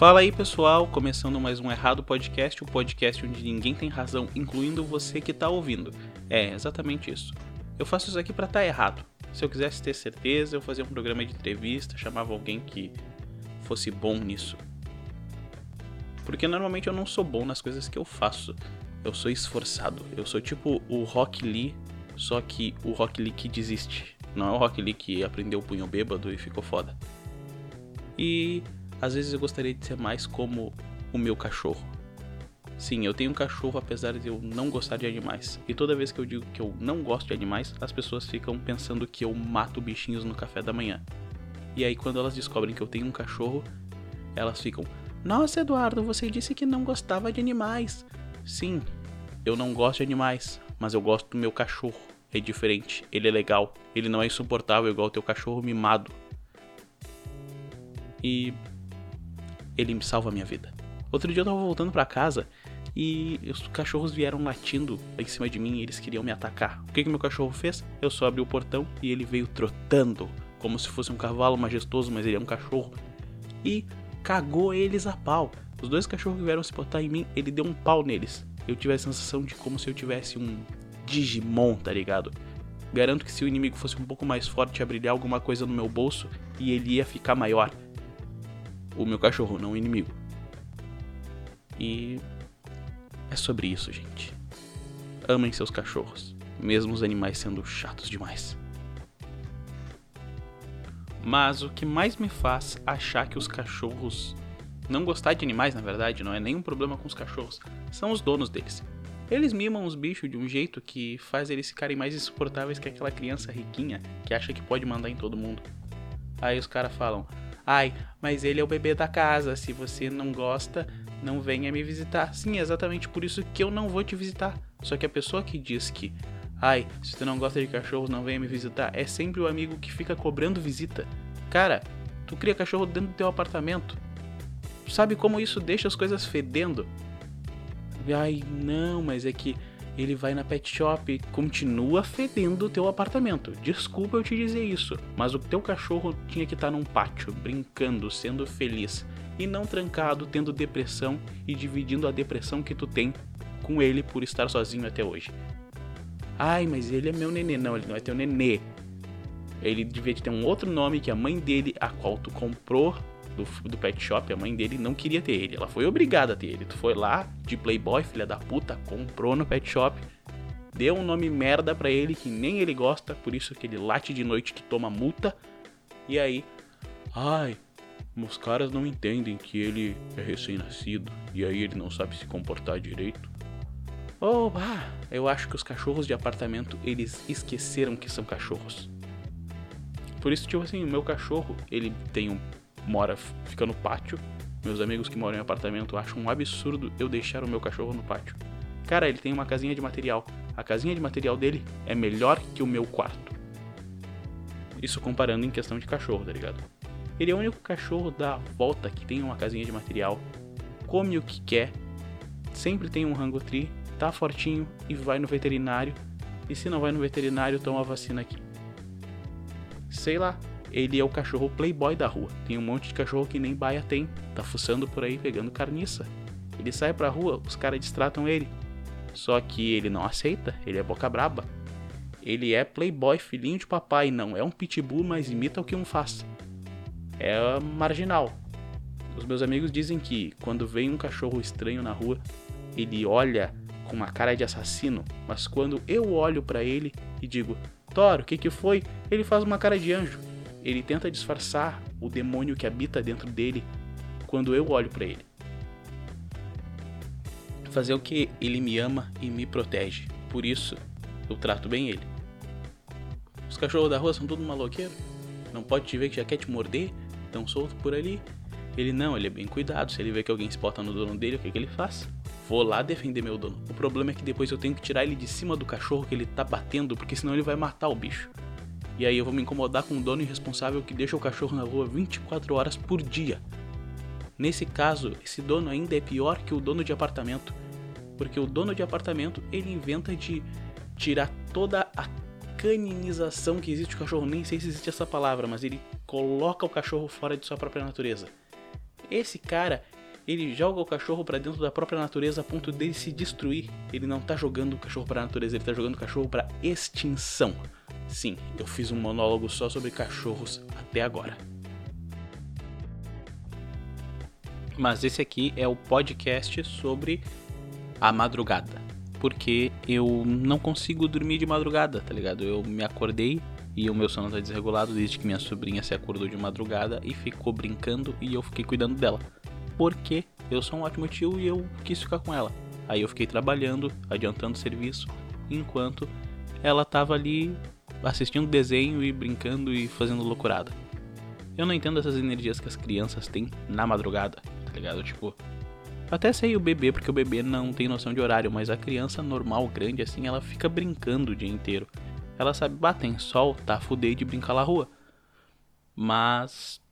Fala aí pessoal, começando mais um Errado Podcast, o podcast onde ninguém tem razão, incluindo você que tá ouvindo. É, exatamente isso. Eu faço isso aqui para estar tá errado. Se eu quisesse ter certeza, eu fazia um programa de entrevista, chamava alguém que fosse bom nisso. Porque normalmente eu não sou bom nas coisas que eu faço. Eu sou esforçado. Eu sou tipo o Rock Lee, só que o Rock Lee que desiste. Não é o Rock Lee que aprendeu o punho bêbado e ficou foda. E às vezes eu gostaria de ser mais como o meu cachorro. Sim, eu tenho um cachorro apesar de eu não gostar de animais. E toda vez que eu digo que eu não gosto de animais, as pessoas ficam pensando que eu mato bichinhos no café da manhã. E aí quando elas descobrem que eu tenho um cachorro, elas ficam: "Nossa, Eduardo, você disse que não gostava de animais". Sim, eu não gosto de animais, mas eu gosto do meu cachorro. É diferente, ele é legal, ele não é insuportável igual o teu cachorro mimado. E ele me salva a minha vida. Outro dia eu tava voltando para casa e os cachorros vieram latindo em cima de mim e eles queriam me atacar. O que, que meu cachorro fez? Eu só abri o portão e ele veio trotando, como se fosse um cavalo majestoso, mas ele é um cachorro. E cagou eles a pau. Os dois cachorros que vieram se botar em mim, ele deu um pau neles. Eu tive a sensação de como se eu tivesse um Digimon, tá ligado? Garanto que se o inimigo fosse um pouco mais forte, ia brilhar alguma coisa no meu bolso e ele ia ficar maior o meu cachorro, não o inimigo. E é sobre isso, gente. Amem seus cachorros, mesmo os animais sendo chatos demais. Mas o que mais me faz achar que os cachorros não gostar de animais, na verdade, não é nenhum problema com os cachorros, são os donos deles. Eles mimam os bichos de um jeito que faz eles ficarem mais insuportáveis que aquela criança riquinha que acha que pode mandar em todo mundo. Aí os caras falam: Ai, mas ele é o bebê da casa. Se você não gosta, não venha me visitar. Sim, é exatamente por isso que eu não vou te visitar. Só que a pessoa que diz que, ai, se tu não gosta de cachorros, não venha me visitar, é sempre o amigo que fica cobrando visita. Cara, tu cria cachorro dentro do teu apartamento. Sabe como isso deixa as coisas fedendo? Ai, não, mas é que ele vai na pet shop, continua fedendo o teu apartamento. Desculpa eu te dizer isso, mas o teu cachorro tinha que estar tá num pátio, brincando, sendo feliz, e não trancado, tendo depressão e dividindo a depressão que tu tem com ele por estar sozinho até hoje. Ai, mas ele é meu nenê. Não, ele não é teu nenê. Ele devia ter um outro nome que a mãe dele, a qual tu comprou do, do pet shop, a mãe dele não queria ter ele. Ela foi obrigada a ter ele. Tu foi lá, de playboy, filha da puta, comprou no pet shop, deu um nome merda pra ele que nem ele gosta, por isso que ele late de noite que toma multa. E aí, ai, os caras não entendem que ele é recém-nascido e aí ele não sabe se comportar direito. Oh, ah, eu acho que os cachorros de apartamento eles esqueceram que são cachorros. Por isso, tipo assim, o meu cachorro, ele tem um mora, fica no pátio. Meus amigos que moram em apartamento acham um absurdo eu deixar o meu cachorro no pátio. Cara, ele tem uma casinha de material. A casinha de material dele é melhor que o meu quarto. Isso comparando em questão de cachorro, tá ligado? Ele é o único cachorro da volta que tem uma casinha de material, come o que quer, sempre tem um rango tree, tá fortinho e vai no veterinário. E se não vai no veterinário, toma a vacina aqui. Sei lá, ele é o cachorro playboy da rua. Tem um monte de cachorro que nem baia tem, tá fuçando por aí pegando carniça. Ele sai pra rua, os caras distratam ele. Só que ele não aceita, ele é boca braba. Ele é playboy, filhinho de papai, não é um pitbull, mas imita o que um faz. É marginal. Os meus amigos dizem que quando vem um cachorro estranho na rua, ele olha com uma cara de assassino, mas quando eu olho para ele e digo: "Toro, o que que foi?", ele faz uma cara de anjo ele tenta disfarçar o demônio que habita dentro dele quando eu olho para ele. Fazer o que ele me ama e me protege. Por isso, eu trato bem ele. Os cachorros da rua são tudo maloqueiro. Não pode te ver que já quer te morder, tão solto por ali. Ele não, ele é bem cuidado. Se ele vê que alguém se bota no dono dele, o que, que ele faz? Vou lá defender meu dono. O problema é que depois eu tenho que tirar ele de cima do cachorro que ele tá batendo, porque senão ele vai matar o bicho. E aí eu vou me incomodar com o dono irresponsável que deixa o cachorro na rua 24 horas por dia. Nesse caso, esse dono ainda é pior que o dono de apartamento, porque o dono de apartamento ele inventa de tirar toda a caninização que existe o cachorro, nem sei se existe essa palavra, mas ele coloca o cachorro fora de sua própria natureza. Esse cara, ele joga o cachorro para dentro da própria natureza a ponto dele se destruir. Ele não tá jogando o cachorro para natureza, ele tá jogando o cachorro para extinção. Sim, eu fiz um monólogo só sobre cachorros até agora. Mas esse aqui é o podcast sobre a madrugada. Porque eu não consigo dormir de madrugada, tá ligado? Eu me acordei e o meu sono tá desregulado desde que minha sobrinha se acordou de madrugada e ficou brincando e eu fiquei cuidando dela. Porque eu sou um ótimo tio e eu quis ficar com ela. Aí eu fiquei trabalhando, adiantando serviço, enquanto ela tava ali assistindo desenho e brincando e fazendo loucurada. Eu não entendo essas energias que as crianças têm na madrugada, tá ligado? Tipo, até sei o bebê, porque o bebê não tem noção de horário, mas a criança normal, grande assim, ela fica brincando o dia inteiro. Ela sabe, bater em sol, tá fudei de brincar na rua. Mas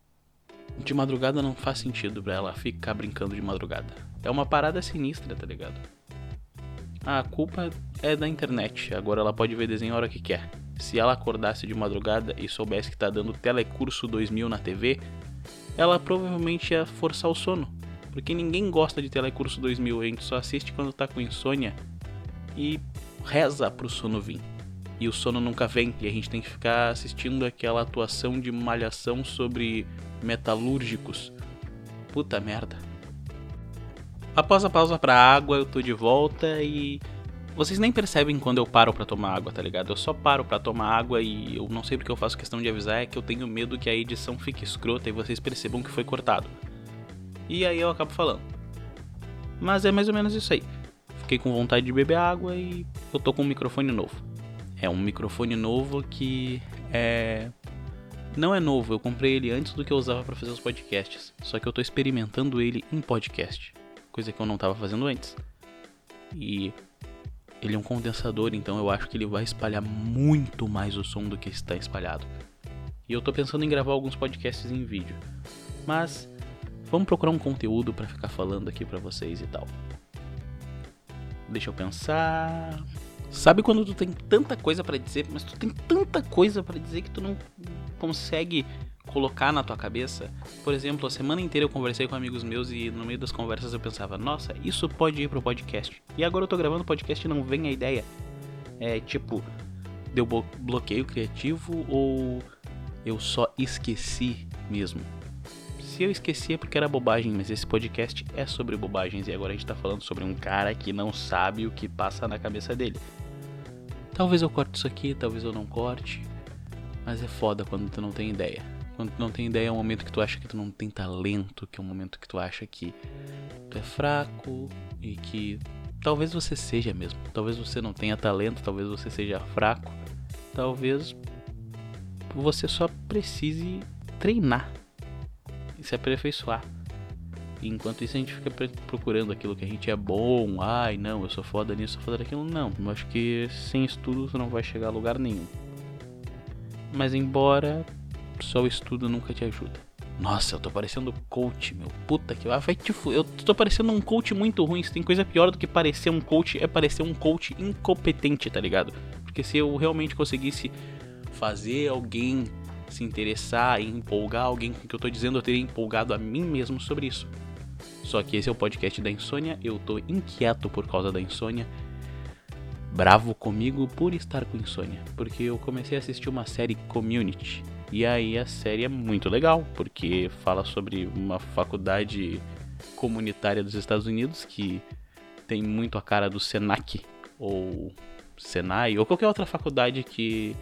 de madrugada não faz sentido pra ela ficar brincando de madrugada. É uma parada sinistra, tá ligado? A culpa é da internet, agora ela pode ver desenho a hora que quer. Se ela acordasse de madrugada e soubesse que tá dando Telecurso 2000 na TV, ela provavelmente ia forçar o sono. Porque ninguém gosta de Telecurso 2000, a gente só assiste quando tá com insônia e reza pro sono vir. E o sono nunca vem, e a gente tem que ficar assistindo aquela atuação de malhação sobre metalúrgicos. Puta merda. Após a pausa pra água, eu tô de volta e vocês nem percebem quando eu paro para tomar água, tá ligado? Eu só paro para tomar água e eu não sei porque eu faço questão de avisar, é que eu tenho medo que a edição fique escrota e vocês percebam que foi cortado. E aí eu acabo falando. Mas é mais ou menos isso aí. Fiquei com vontade de beber água e eu tô com um microfone novo. É um microfone novo que é não é novo, eu comprei ele antes do que eu usava para fazer os podcasts. Só que eu tô experimentando ele em podcast, coisa que eu não tava fazendo antes. E ele é um condensador, então eu acho que ele vai espalhar muito mais o som do que está espalhado. E eu tô pensando em gravar alguns podcasts em vídeo. Mas vamos procurar um conteúdo para ficar falando aqui para vocês e tal. Deixa eu pensar. Sabe quando tu tem tanta coisa para dizer, mas tu tem tanta coisa para dizer que tu não consegue colocar na tua cabeça. Por exemplo, a semana inteira eu conversei com amigos meus e no meio das conversas eu pensava, nossa, isso pode ir pro podcast. E agora eu tô gravando podcast e não vem a ideia. É tipo, deu bloqueio criativo ou eu só esqueci mesmo? Se eu esqueci é porque era bobagem, mas esse podcast é sobre bobagens e agora a gente tá falando sobre um cara que não sabe o que passa na cabeça dele. Talvez eu corte isso aqui, talvez eu não corte, mas é foda quando tu não tem ideia. Quando tu não tem ideia, é um momento que tu acha que tu não tem talento, que é um momento que tu acha que tu é fraco e que talvez você seja mesmo. Talvez você não tenha talento, talvez você seja fraco, talvez você só precise treinar e se aperfeiçoar. E enquanto isso a gente fica procurando aquilo que a gente é bom, ai não, eu sou foda nisso, sou foda daquilo. Não, eu acho que sem estudo você não vai chegar a lugar nenhum. Mas embora só o estudo nunca te ajuda. Nossa, eu tô parecendo coach, meu. Puta que vai te Eu tô parecendo um coach muito ruim. Se tem coisa pior do que parecer um coach, é parecer um coach incompetente, tá ligado? Porque se eu realmente conseguisse fazer alguém se interessar e empolgar alguém com o que eu tô dizendo, eu teria empolgado a mim mesmo sobre isso. Só que esse é o podcast da insônia, eu tô inquieto por causa da insônia. Bravo comigo por estar com insônia, porque eu comecei a assistir uma série Community e aí a série é muito legal, porque fala sobre uma faculdade comunitária dos Estados Unidos que tem muito a cara do Senac ou Senai ou qualquer outra faculdade que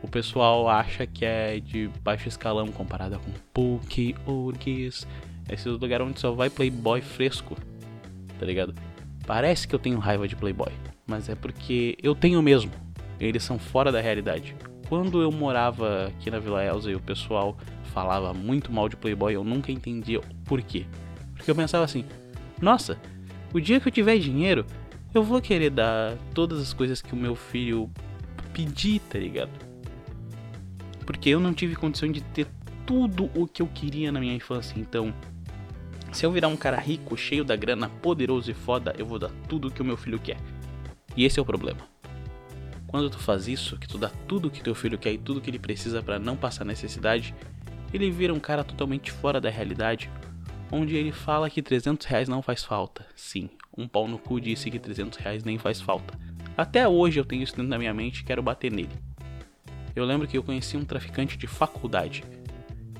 o pessoal acha que é de baixo escalão comparada com PUC, URGS, esse lugar onde só vai playboy fresco, tá ligado? Parece que eu tenho raiva de playboy, mas é porque eu tenho mesmo. Eles são fora da realidade quando eu morava aqui na Vila Elza e o pessoal falava muito mal de Playboy, eu nunca entendia por quê. Porque eu pensava assim: nossa, o dia que eu tiver dinheiro, eu vou querer dar todas as coisas que o meu filho pedir, tá ligado? Porque eu não tive condição de ter tudo o que eu queria na minha infância, então. Se eu virar um cara rico, cheio da grana, poderoso e foda, eu vou dar tudo o que o meu filho quer. E esse é o problema. Quando tu faz isso, que tu dá tudo que teu filho quer e tudo que ele precisa para não passar necessidade, ele vira um cara totalmente fora da realidade, onde ele fala que 300 reais não faz falta. Sim, um pau no cu disse que 300 reais nem faz falta. Até hoje eu tenho isso dentro da minha mente e quero bater nele. Eu lembro que eu conheci um traficante de faculdade,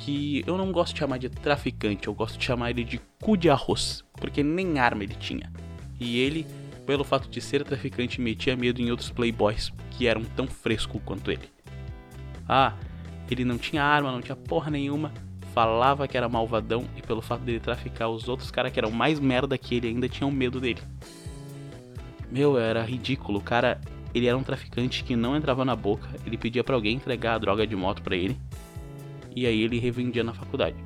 que eu não gosto de chamar de traficante, eu gosto de chamar ele de cu de arroz, porque nem arma ele tinha. E ele, pelo fato de ser traficante, metia medo em outros playboys que eram tão frescos quanto ele. Ah, ele não tinha arma, não tinha porra nenhuma, falava que era malvadão e pelo fato dele traficar os outros caras que eram mais merda que ele ainda tinham medo dele. Meu, era ridículo. O cara, ele era um traficante que não entrava na boca, ele pedia para alguém entregar a droga de moto para ele e aí ele revendia na faculdade.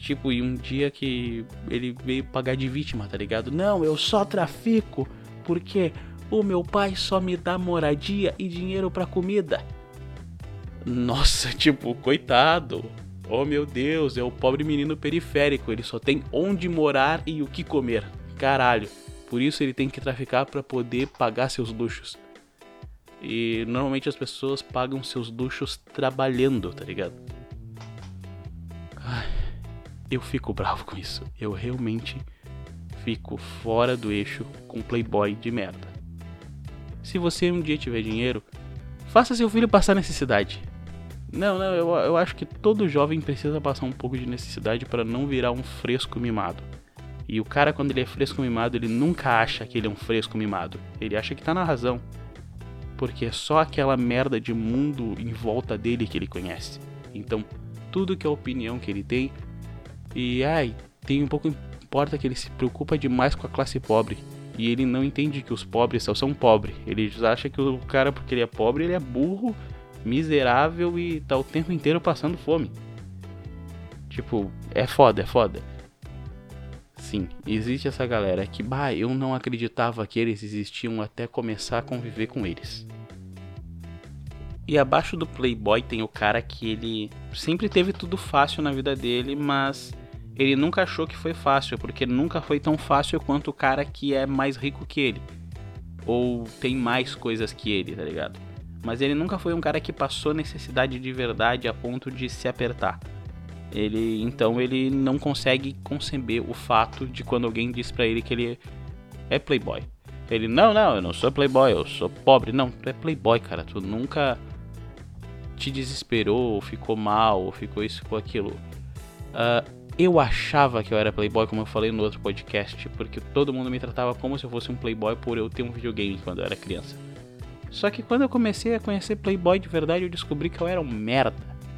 Tipo, e um dia que ele veio pagar de vítima, tá ligado? Não, eu só trafico porque o meu pai só me dá moradia e dinheiro para comida. Nossa, tipo, coitado. Oh meu Deus, é o pobre menino periférico, ele só tem onde morar e o que comer. Caralho. Por isso ele tem que traficar para poder pagar seus luxos. E normalmente as pessoas pagam seus luxos trabalhando, tá ligado? Eu fico bravo com isso. Eu realmente fico fora do eixo com playboy de merda. Se você um dia tiver dinheiro, faça seu filho passar necessidade. Não, não, eu, eu acho que todo jovem precisa passar um pouco de necessidade para não virar um fresco mimado. E o cara, quando ele é fresco mimado, ele nunca acha que ele é um fresco mimado. Ele acha que tá na razão porque é só aquela merda de mundo em volta dele que ele conhece. Então, tudo que é opinião que ele tem, e ai, tem um pouco importa que ele se preocupa demais com a classe pobre. E ele não entende que os pobres só são pobres. Ele acha que o cara, porque ele é pobre, ele é burro, miserável e tá o tempo inteiro passando fome. Tipo, é foda, é foda. Sim, existe essa galera que, bah, eu não acreditava que eles existiam até começar a conviver com eles. E abaixo do Playboy tem o cara que ele sempre teve tudo fácil na vida dele, mas ele nunca achou que foi fácil, porque nunca foi tão fácil quanto o cara que é mais rico que ele. Ou tem mais coisas que ele, tá ligado? Mas ele nunca foi um cara que passou necessidade de verdade a ponto de se apertar. Ele então ele não consegue conceber o fato de quando alguém diz para ele que ele é playboy. Ele não, não, eu não sou playboy, eu sou pobre. Não, tu é playboy, cara. Tu nunca te desesperou, ou ficou mal, ou ficou isso, ficou aquilo. Uh, eu achava que eu era playboy, como eu falei no outro podcast, porque todo mundo me tratava como se eu fosse um playboy por eu ter um videogame quando eu era criança. Só que quando eu comecei a conhecer playboy de verdade, eu descobri que eu era um merda.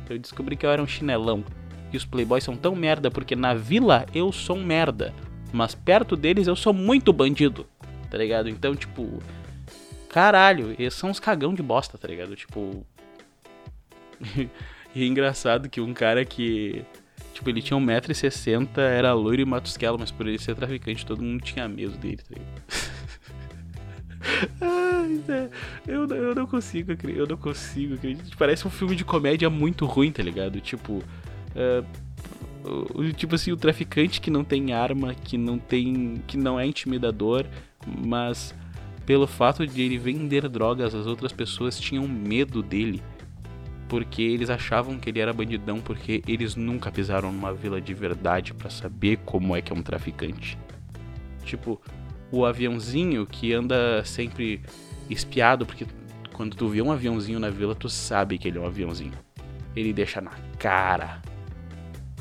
Eu descobri que eu era um chinelão que os playboys são tão merda porque na vila eu sou um merda, mas perto deles eu sou muito bandido, tá ligado? Então, tipo, caralho, eles são uns cagão de bosta, tá ligado? Tipo. e é engraçado que um cara que. Tipo, ele tinha 1,60m, era loiro e matusquela, mas por ele ser traficante, todo mundo tinha medo dele, tá? Ai, eu, eu não consigo, eu não consigo acreditar. Parece um filme de comédia muito ruim, tá ligado? Tipo, Uh, tipo assim, o traficante que não tem arma, que não tem. que não é intimidador, mas pelo fato de ele vender drogas, as outras pessoas tinham medo dele. Porque eles achavam que ele era bandidão, porque eles nunca pisaram numa vila de verdade para saber como é que é um traficante. Tipo, o aviãozinho que anda sempre espiado, porque quando tu vê um aviãozinho na vila, tu sabe que ele é um aviãozinho. Ele deixa na cara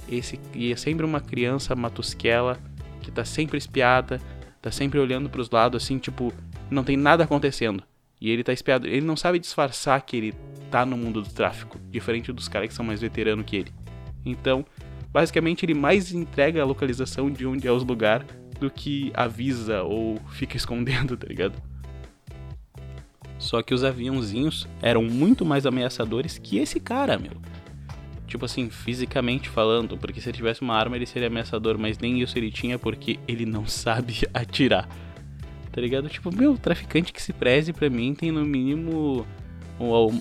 esse e é sempre uma criança matusquela que tá sempre espiada, tá sempre olhando para os lados assim, tipo, não tem nada acontecendo. E ele tá espiado, ele não sabe disfarçar que ele tá no mundo do tráfico, diferente dos caras que são mais veteranos que ele. Então, basicamente ele mais entrega a localização de onde é os lugares do que avisa ou fica escondendo, tá ligado? Só que os aviãozinhos eram muito mais ameaçadores que esse cara, meu tipo assim, fisicamente falando, porque se ele tivesse uma arma ele seria ameaçador, mas nem isso ele tinha porque ele não sabe atirar. Tá ligado? Tipo, meu, traficante que se preze pra mim tem no mínimo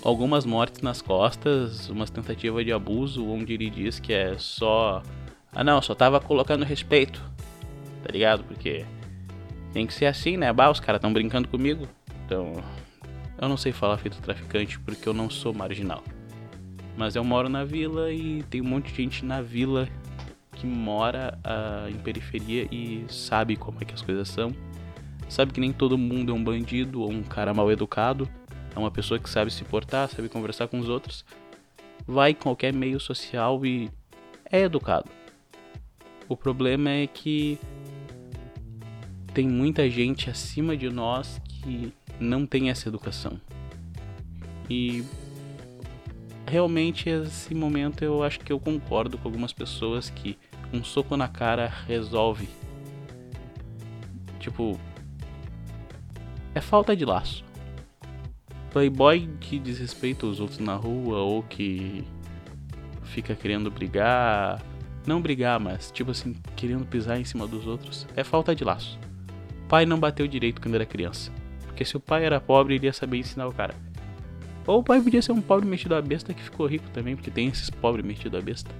algumas mortes nas costas, umas tentativas de abuso, onde ele diz que é só. Ah não, só tava colocando respeito. Tá ligado? Porque tem que ser assim, né? Bah, os caras tão brincando comigo. Então. Eu não sei falar feito traficante porque eu não sou marginal. Mas eu moro na vila e tem um monte de gente na vila que mora uh, em periferia e sabe como é que as coisas são. Sabe que nem todo mundo é um bandido ou um cara mal educado. É uma pessoa que sabe se portar, sabe conversar com os outros. Vai em qualquer meio social e é educado. O problema é que tem muita gente acima de nós que não tem essa educação. E realmente esse momento eu acho que eu concordo com algumas pessoas que um soco na cara resolve. Tipo, é falta de laço. Playboy que desrespeita os outros na rua ou que fica querendo brigar, não brigar, mas tipo assim, querendo pisar em cima dos outros, é falta de laço. Pai não bateu direito quando era criança. Porque se o pai era pobre, ele ia saber ensinar o cara. Ou o pai podia ser um pobre metido a besta que ficou rico também, porque tem esses pobres metidos a besta.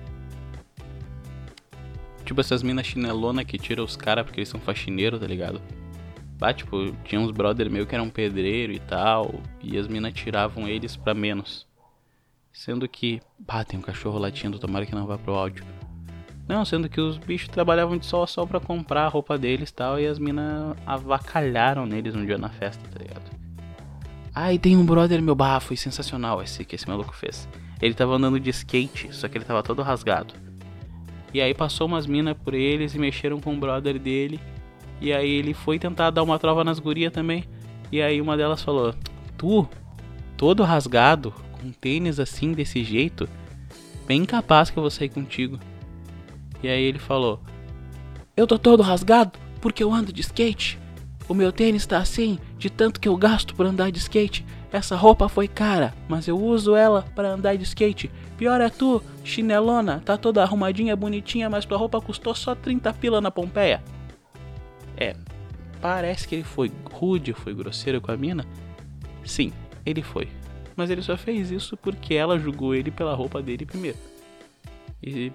Tipo essas minas chinelona que tiram os caras porque eles são faxineiros, tá ligado? Bah, tipo, tinha uns brother meu que eram pedreiro e tal, e as minas tiravam eles pra menos. Sendo que, bah, tem um cachorro latindo, tomara que não vá pro áudio. Não, sendo que os bichos trabalhavam de sol a sol pra comprar a roupa deles e tal, e as minas avacalharam neles um dia na festa, tá ligado? Ah, e tem um brother meu, bah, foi sensacional esse que esse maluco fez. Ele tava andando de skate, só que ele tava todo rasgado. E aí passou umas minas por eles e mexeram com o brother dele. E aí ele foi tentar dar uma trova nas gurias também. E aí uma delas falou: Tu, todo rasgado, com tênis assim, desse jeito, bem capaz que eu vou sair contigo. E aí ele falou: Eu tô todo rasgado porque eu ando de skate. O meu tênis tá assim, de tanto que eu gasto para andar de skate. Essa roupa foi cara, mas eu uso ela para andar de skate. Pior é tu, chinelona, tá toda arrumadinha, bonitinha, mas tua roupa custou só 30 pila na Pompeia. É, parece que ele foi rude, foi grosseiro com a mina. Sim, ele foi. Mas ele só fez isso porque ela julgou ele pela roupa dele primeiro. E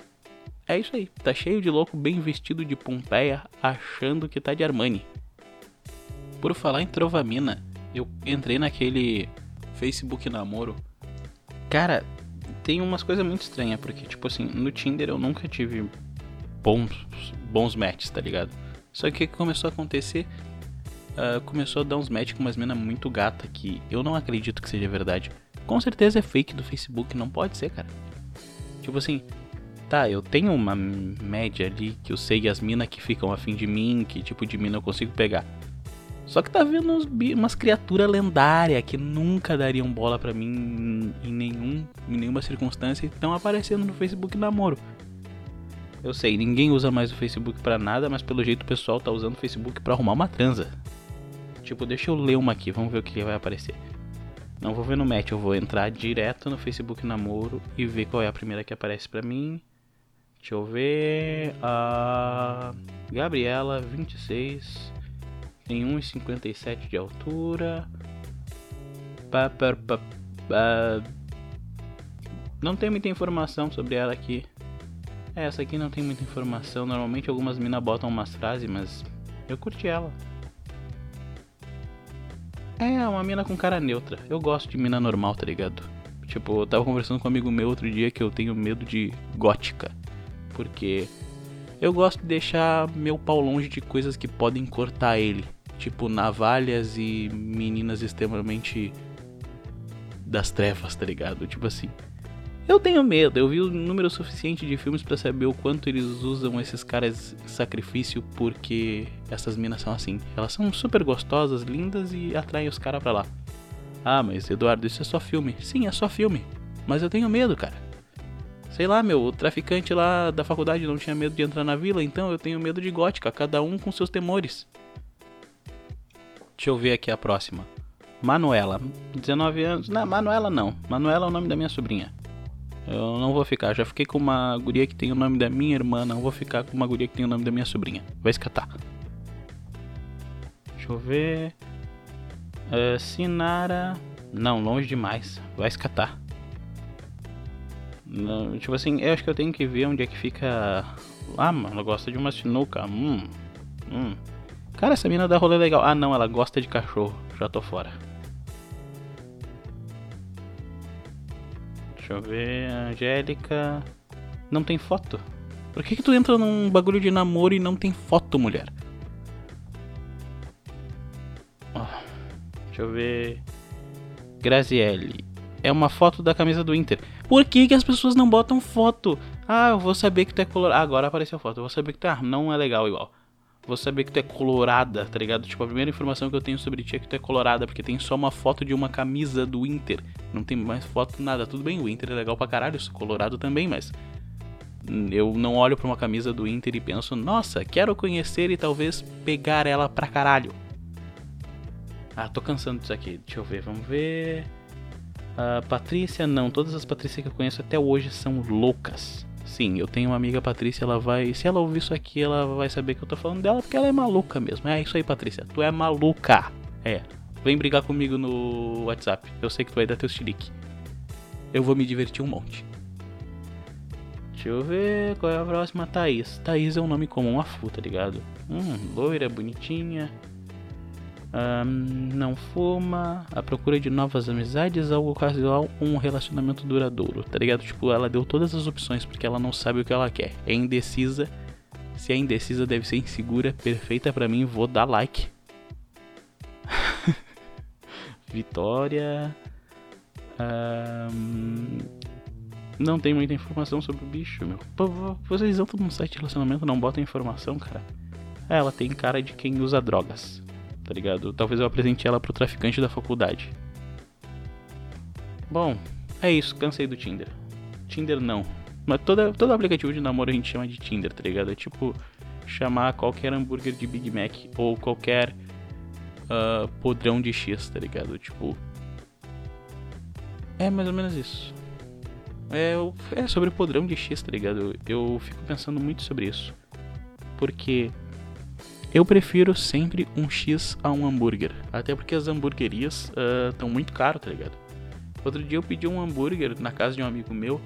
é isso aí, tá cheio de louco bem vestido de Pompeia achando que tá de Armani. Por falar em Trovamina, eu entrei naquele Facebook namoro. Cara, tem umas coisas muito estranhas, porque, tipo assim, no Tinder eu nunca tive bons, bons matches, tá ligado? Só que o que começou a acontecer? Uh, começou a dar uns matches com umas minas muito gata que eu não acredito que seja verdade. Com certeza é fake do Facebook, não pode ser, cara. Tipo assim, tá, eu tenho uma média ali que eu sei as minas que ficam afim de mim, que tipo de mina eu consigo pegar. Só que tá vendo uns, umas criaturas lendárias que nunca dariam bola para mim em, nenhum, em nenhuma circunstância e estão aparecendo no Facebook namoro. Eu sei, ninguém usa mais o Facebook para nada, mas pelo jeito o pessoal tá usando o Facebook para arrumar uma transa. Tipo, deixa eu ler uma aqui, vamos ver o que vai aparecer. Não vou ver no match, eu vou entrar direto no Facebook namoro e ver qual é a primeira que aparece para mim. Deixa eu ver. A Gabriela, 26 tem 1,57 de altura. Pá, pá, pá, pá. Não tem muita informação sobre ela aqui. É, essa aqui não tem muita informação. Normalmente algumas minas botam umas frases, mas eu curti ela. É, uma mina com cara neutra. Eu gosto de mina normal, tá ligado? Tipo, eu tava conversando com um amigo meu outro dia que eu tenho medo de gótica. Porque eu gosto de deixar meu pau longe de coisas que podem cortar ele tipo navalhas e meninas extremamente das trevas, tá ligado? Tipo assim. Eu tenho medo, eu vi o número suficiente de filmes para saber o quanto eles usam esses caras em sacrifício porque essas minas são assim. Elas são super gostosas, lindas e atraem os caras pra lá. Ah, mas Eduardo, isso é só filme. Sim, é só filme. Mas eu tenho medo, cara. Sei lá, meu, o traficante lá da faculdade não tinha medo de entrar na vila, então eu tenho medo de gótica, cada um com seus temores. Deixa eu ver aqui a próxima. Manuela, 19 anos. Não, Manuela não. Manuela é o nome da minha sobrinha. Eu não vou ficar. Já fiquei com uma guria que tem o nome da minha irmã. Não vou ficar com uma guria que tem o nome da minha sobrinha. Vai escatar. Deixa eu ver. Uh, Sinara. Não, longe demais. Vai escatar. Não, tipo assim, eu acho que eu tenho que ver onde é que fica. Ah, mano, ela gosta de uma sinuca. Hum. Hum. Cara, essa mina dá rolê legal. Ah, não, ela gosta de cachorro. Já tô fora. Deixa eu ver. Angélica. Não tem foto. Por que, que tu entra num bagulho de namoro e não tem foto, mulher? Oh, deixa eu ver. Grazielli. É uma foto da camisa do Inter. Por que, que as pessoas não botam foto? Ah, eu vou saber que tu é colorado. Ah, agora apareceu a foto. Eu vou saber que tu é. Ah, não é legal igual. Vou saber que tu é colorada, tá ligado? Tipo, a primeira informação que eu tenho sobre ti é que tu é colorada, porque tem só uma foto de uma camisa do Inter. Não tem mais foto, nada. Tudo bem, o Inter é legal pra caralho, eu sou colorado também, mas. Eu não olho pra uma camisa do Inter e penso, nossa, quero conhecer e talvez pegar ela pra caralho. Ah, tô cansando disso aqui. Deixa eu ver, vamos ver. Uh, Patrícia, não. Todas as Patrícias que eu conheço até hoje são loucas. Sim, eu tenho uma amiga Patrícia, ela vai. Se ela ouvir isso aqui, ela vai saber que eu tô falando dela porque ela é maluca mesmo. É isso aí, Patrícia. Tu é maluca. É. Vem brigar comigo no WhatsApp. Eu sei que tu vai dar teu chilique. Eu vou me divertir um monte. Deixa eu ver qual é a próxima. Thaís. Thaís é um nome comum a Fu, tá ligado? Hum, loira, bonitinha. Um, não fuma, a procura de novas amizades, algo casual um relacionamento duradouro, tá ligado? Tipo, ela deu todas as opções porque ela não sabe o que ela quer. É indecisa. Se é indecisa, deve ser insegura. Perfeita para mim, vou dar like. Vitória. Um, não tem muita informação sobre o bicho, meu. Vocês entram num site de relacionamento não botam informação, cara. Ela tem cara de quem usa drogas tá ligado? Talvez eu apresente ela pro traficante da faculdade. Bom, é isso, cansei do Tinder. Tinder não. Mas toda, todo aplicativo de namoro a gente chama de Tinder, tá ligado? É tipo chamar qualquer hambúrguer de Big Mac ou qualquer uh, podrão de X, tá ligado? Tipo. É mais ou menos isso. É, é sobre podrão de X, tá ligado? Eu fico pensando muito sobre isso. Porque eu prefiro sempre um X a um hambúrguer. Até porque as hamburguerias estão uh, muito caras, tá ligado? Outro dia eu pedi um hambúrguer na casa de um amigo meu.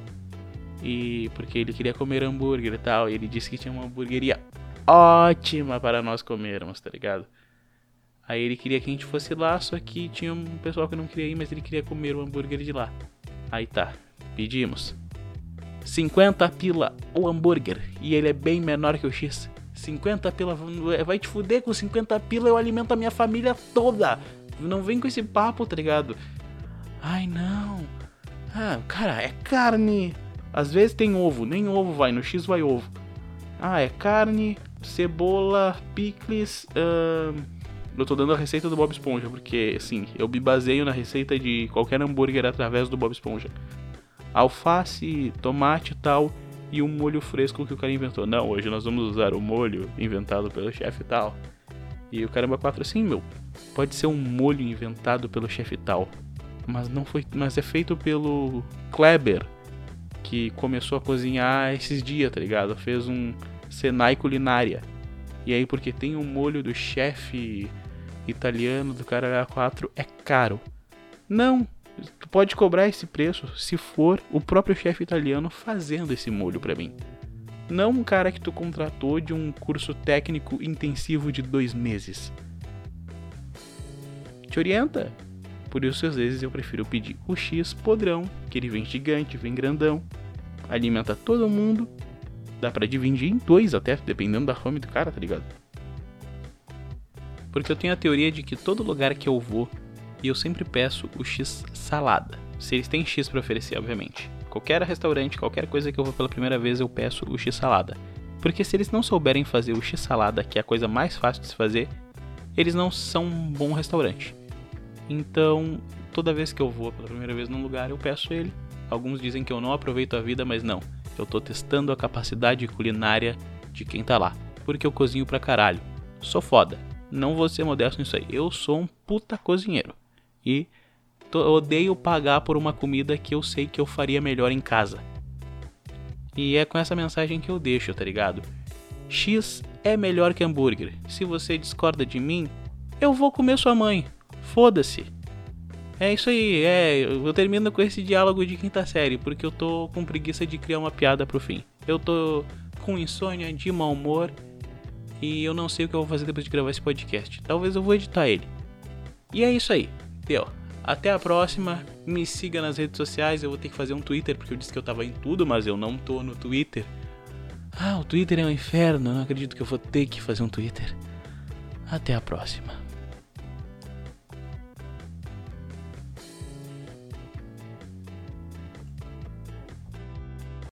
E porque ele queria comer hambúrguer e tal. E ele disse que tinha uma hamburgueria ótima para nós comermos, tá ligado? Aí ele queria que a gente fosse lá, só que tinha um pessoal que não queria ir, mas ele queria comer o hambúrguer de lá. Aí tá, pedimos. 50 pila o hambúrguer. E ele é bem menor que o X. 50 pila, vai te fuder com 50 pila, eu alimento a minha família toda. Não vem com esse papo, tá ligado? Ai, não. Ah, cara, é carne. Às vezes tem ovo, nem ovo vai, no X vai ovo. Ah, é carne, cebola, picles. Eu tô dando a receita do Bob Esponja, porque, assim, eu me baseio na receita de qualquer hambúrguer através do Bob Esponja. Alface, tomate e tal e um molho fresco que o cara inventou. Não, hoje nós vamos usar o molho inventado pelo chefe tal. E o caramba 4 assim, meu, pode ser um molho inventado pelo chefe tal, mas não foi, mas é feito pelo Kleber, que começou a cozinhar esses dias, tá ligado? Fez um Senai culinária. E aí porque tem um molho do chefe italiano do cara 4 é caro. Não, tu pode cobrar esse preço se for o próprio chefe italiano fazendo esse molho para mim. Não um cara que tu contratou de um curso técnico intensivo de dois meses. Te orienta. Por isso, às vezes, eu prefiro pedir o X podrão, que ele vem gigante, vem grandão, alimenta todo mundo. Dá para dividir em dois até, dependendo da fome do cara, tá ligado? Porque eu tenho a teoria de que todo lugar que eu vou e eu sempre peço o X salada. Se eles têm X para oferecer, obviamente. Qualquer restaurante, qualquer coisa que eu vou pela primeira vez, eu peço o X salada. Porque se eles não souberem fazer o X salada, que é a coisa mais fácil de se fazer, eles não são um bom restaurante. Então, toda vez que eu vou pela primeira vez num lugar, eu peço ele. Alguns dizem que eu não aproveito a vida, mas não. Eu tô testando a capacidade culinária de quem tá lá. Porque eu cozinho pra caralho. Sou foda. Não vou ser modesto nisso aí. Eu sou um puta cozinheiro. E odeio pagar por uma comida que eu sei que eu faria melhor em casa. E é com essa mensagem que eu deixo, tá ligado? X é melhor que hambúrguer. Se você discorda de mim, eu vou comer sua mãe. Foda-se. É isso aí, é, eu termino com esse diálogo de quinta série, porque eu tô com preguiça de criar uma piada pro fim. Eu tô com insônia, de mau humor, e eu não sei o que eu vou fazer depois de gravar esse podcast. Talvez eu vou editar ele. E é isso aí. Até a próxima. Me siga nas redes sociais. Eu vou ter que fazer um Twitter porque eu disse que eu tava em tudo, mas eu não tô no Twitter. Ah, o Twitter é um inferno, não acredito que eu vou ter que fazer um Twitter. Até a próxima.